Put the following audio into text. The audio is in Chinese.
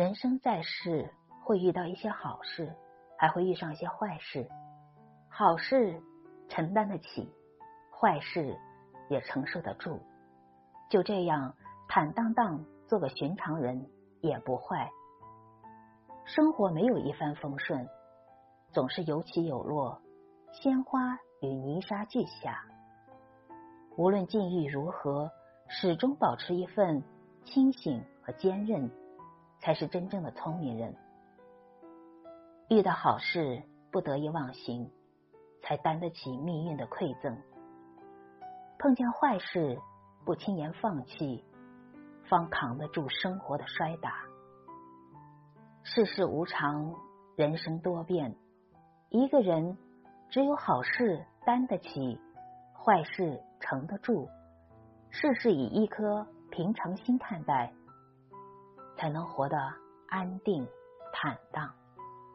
人生在世，会遇到一些好事，还会遇上一些坏事。好事承担得起，坏事也承受得住。就这样坦荡荡做个寻常人也不坏。生活没有一帆风顺，总是有起有落，鲜花与泥沙俱下。无论境遇如何，始终保持一份清醒和坚韧。才是真正的聪明人。遇到好事不得意忘形，才担得起命运的馈赠；碰见坏事不轻言放弃，方扛得住生活的摔打。世事无常，人生多变，一个人只有好事担得起，坏事承得住，事事以一颗平常心看待。才能活得安定、坦荡。